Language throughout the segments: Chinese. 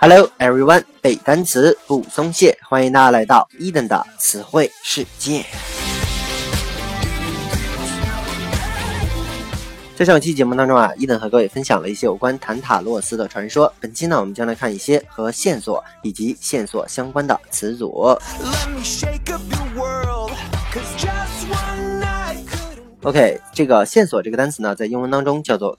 Hello everyone，背单词不松懈，欢迎大家来到伊登的词汇世界。在上期节目当中啊，伊登和各位分享了一些有关坦塔洛斯的传说。本期呢，我们将来看一些和线索以及线索相关的词组。OK，这个线索这个单词呢，在英文当中叫做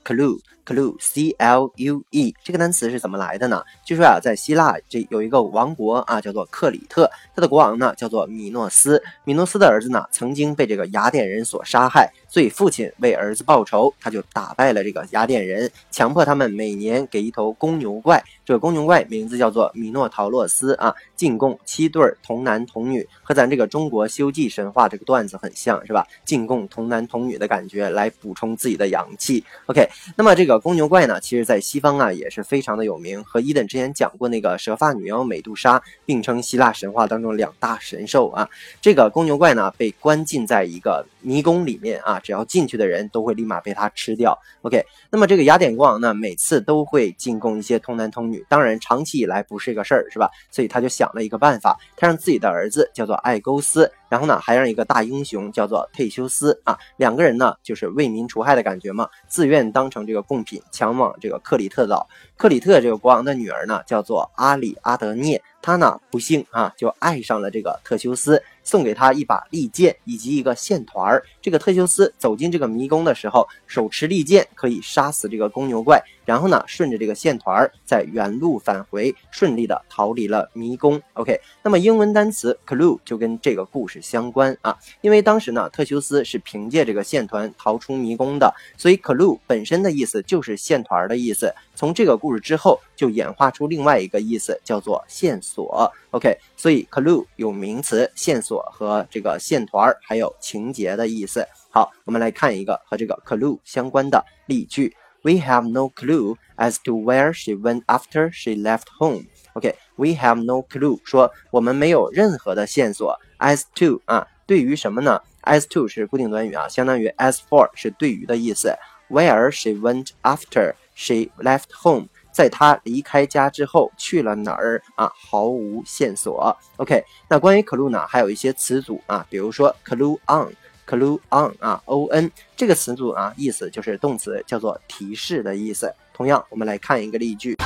clue c l u e。这个单词是怎么来的呢？据说啊，在希腊这有一个王国啊，叫做克里特，他的国王呢叫做米诺斯。米诺斯的儿子呢，曾经被这个雅典人所杀害。所以父亲为儿子报仇，他就打败了这个雅典人，强迫他们每年给一头公牛怪。这个公牛怪名字叫做米诺陶洛斯啊，进贡七对童男童女，和咱这个中国西游记神话这个段子很像，是吧？进贡童男童女的感觉来补充自己的阳气。OK，那么这个公牛怪呢，其实在西方啊也是非常的有名，和伊登之前讲过那个蛇发女妖美杜莎并称希腊神话当中两大神兽啊。这个公牛怪呢被关禁在一个迷宫里面啊。只要进去的人都会立马被他吃掉。OK，那么这个雅典国王呢，每次都会进贡一些童男童女，当然长期以来不是一个事儿，是吧？所以他就想了一个办法，他让自己的儿子叫做爱勾斯，然后呢，还让一个大英雄叫做忒修斯啊，两个人呢就是为民除害的感觉嘛，自愿当成这个贡品，前往这个克里特岛。克里特这个国王的女儿呢，叫做阿里阿德涅，她呢不幸啊就爱上了这个特修斯。送给他一把利剑以及一个线团儿。这个特修斯走进这个迷宫的时候，手持利剑可以杀死这个公牛怪。然后呢，顺着这个线团儿在原路返回，顺利的逃离了迷宫。OK，那么英文单词 clue 就跟这个故事相关啊。因为当时呢，特修斯是凭借这个线团逃出迷宫的，所以 clue 本身的意思就是线团的意思。从这个故事之后，就演化出另外一个意思，叫做线索。OK，所以 clue 有名词、线索和这个线团还有情节的意思。好，我们来看一个和这个 clue 相关的例句。We have no clue as to where she went after she left home. OK, we have no clue，说我们没有任何的线索。As to 啊，对于什么呢？As to 是固定短语啊，相当于 as for 是对于的意思。Where she went after she left home，在她离开家之后去了哪儿啊？毫无线索。OK，那关于 clue 呢，还有一些词组啊，比如说 clue on。Clue on 啊，O N 这个词组啊，意思就是动词，叫做提示的意思。同样，我们来看一个例句。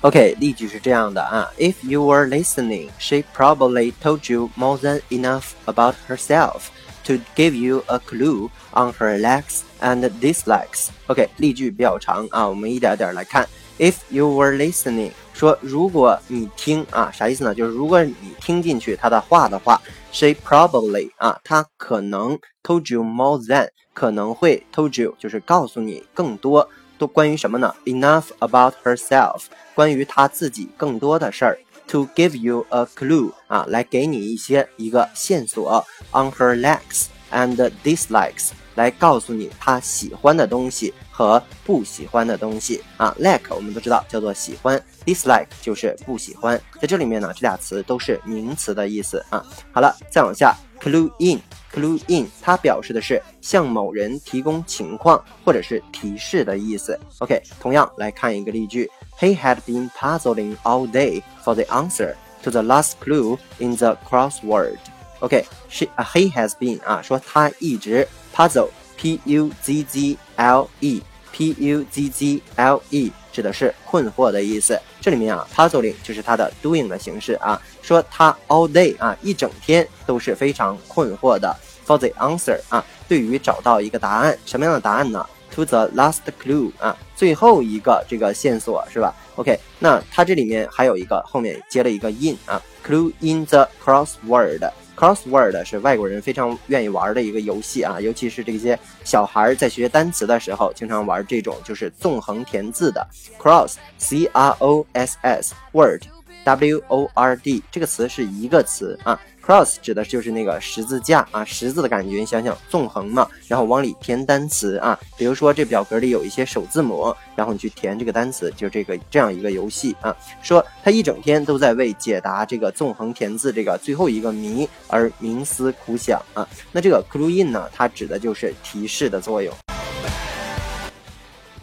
OK，例句是这样的啊：If you were listening, she probably told you more than enough about herself to give you a clue on her likes and dislikes。OK，例句比较长啊，我们一点点来看。If you were listening， 说如果你听啊，啥意思呢？就是如果你听进去他的话的话，she probably 啊，她可能 told you more than 可能会 told you 就是告诉你更多，都关于什么呢？Enough about herself，关于她自己更多的事儿。To give you a clue 啊，来给你一些一个线索。On her likes and dislikes，来告诉你他喜欢的东西。和不喜欢的东西啊，like 我们都知道叫做喜欢，dislike 就是不喜欢。在这里面呢，这俩词都是名词的意思啊。好了，再往下，clue in，clue in，它表示的是向某人提供情况或者是提示的意思。OK，同样来看一个例句，He had been puzzling all day for the answer to the last clue in the crossword。OK，she he has been 啊，说他一直 puzzle。P U Z Z L E，P U Z Z L E 指的是困惑的意思。这里面啊，puzzling 就是它的 doing 的形式啊，说他 all day 啊，一整天都是非常困惑的。For the answer 啊，对于找到一个答案，什么样的答案呢？To the last clue 啊，最后一个这个线索是吧？OK，那它这里面还有一个后面接了一个 in 啊，clue in the crossword。Crossword 是外国人非常愿意玩的一个游戏啊，尤其是这些小孩在学单词的时候，经常玩这种就是纵横填字的 cross，c r o s s word W O R D 这个词是一个词啊。Cross 指的就是那个十字架啊，十字的感觉，你想想纵横嘛，然后往里填单词啊，比如说这表格里有一些首字母，然后你去填这个单词，就这个这样一个游戏啊。说他一整天都在为解答这个纵横填字这个最后一个谜而冥思苦想啊。那这个 clue in 呢，它指的就是提示的作用。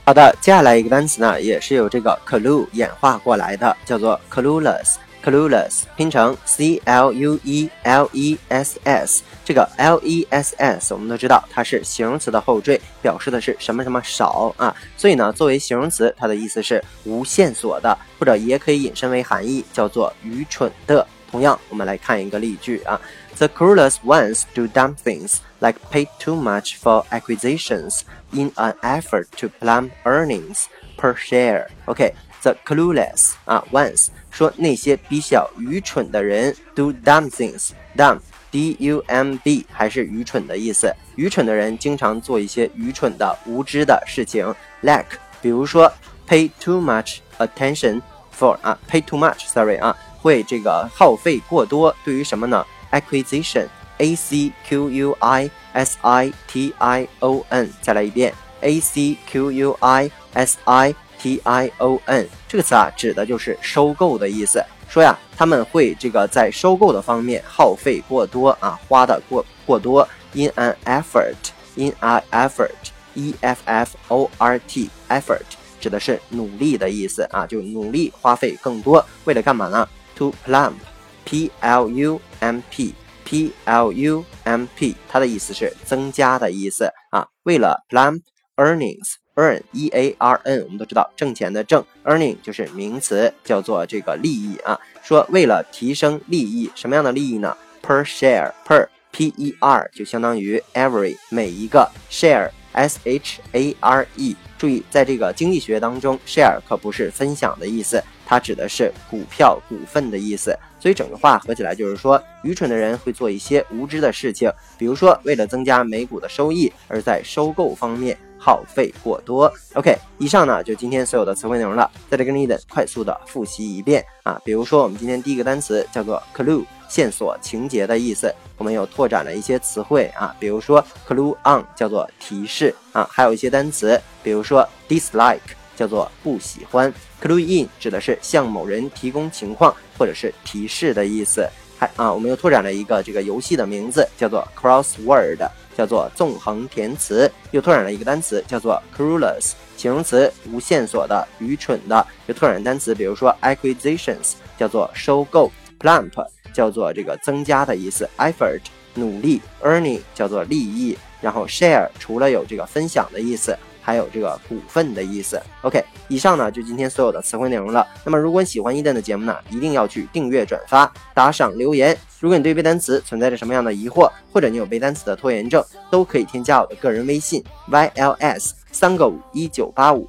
好的，接下来一个单词呢，也是由这个 clue 演化过来的，叫做 clueless。clueless 拼成 c l u e l e s s，这个 l e s s 我们都知道它是形容词的后缀，表示的是什么什么少啊，所以呢，作为形容词，它的意思是无线索的，或者也可以引申为含义，叫做愚蠢的。同样，我们来看一个例句啊 ，The clueless ones do dumb things like pay too much for acquisitions in an effort to plumb earnings per share. OK。The clueless 啊，ones 说那些比较愚蠢的人 do dumb things，dumb d u m b 还是愚蠢的意思。愚蠢的人经常做一些愚蠢的、无知的事情，like 比如说 pay too much attention for 啊，pay too much，sorry 啊，会这个耗费过多。对于什么呢 ？acquisition，a c q u i s i t i o n，再来一遍，a c q u i s i。T I O N 这个词啊，指的就是收购的意思。说呀，他们会这个在收购的方面耗费过多啊，花的过过多。In an effort，in an effort，E F F O R T，effort 指的是努力的意思啊，就努力花费更多，为了干嘛呢？To plump，P L U M P，P L U M P，它的意思是增加的意思啊，为了 plum earnings。earn e a r n，我们都知道挣钱的挣，earning 就是名词，叫做这个利益啊。说为了提升利益，什么样的利益呢？Per share per p e r 就相当于 every 每一个 share s h a r e。注意，在这个经济学当中，share 可不是分享的意思，它指的是股票、股份的意思。所以整个话合起来就是说，愚蠢的人会做一些无知的事情，比如说为了增加美股的收益，而在收购方面。耗费过多。OK，以上呢就今天所有的词汇内容了。在这跟你等快速的复习一遍啊。比如说，我们今天第一个单词叫做 clue，线索、情节的意思。我们又拓展了一些词汇啊，比如说 clue on 叫做提示啊，还有一些单词，比如说 dislike 叫做不喜欢，clue in 指的是向某人提供情况或者是提示的意思。还啊，我们又拓展了一个这个游戏的名字，叫做 crossword。叫做纵横填词，又拓展了一个单词，叫做 clueless，形容词，无线索的，愚蠢的。又拓展单词，比如说 acquisitions，叫做收购；plump，叫做这个增加的意思；effort，努力；earning，叫做利益；然后 share，除了有这个分享的意思。还有这个股份的意思。OK，以上呢就今天所有的词汇内容了。那么如果你喜欢伊登的节目呢，一定要去订阅、转发、打赏、留言。如果你对背单词存在着什么样的疑惑，或者你有背单词的拖延症，都可以添加我的个人微信 yls 三个五一九八五，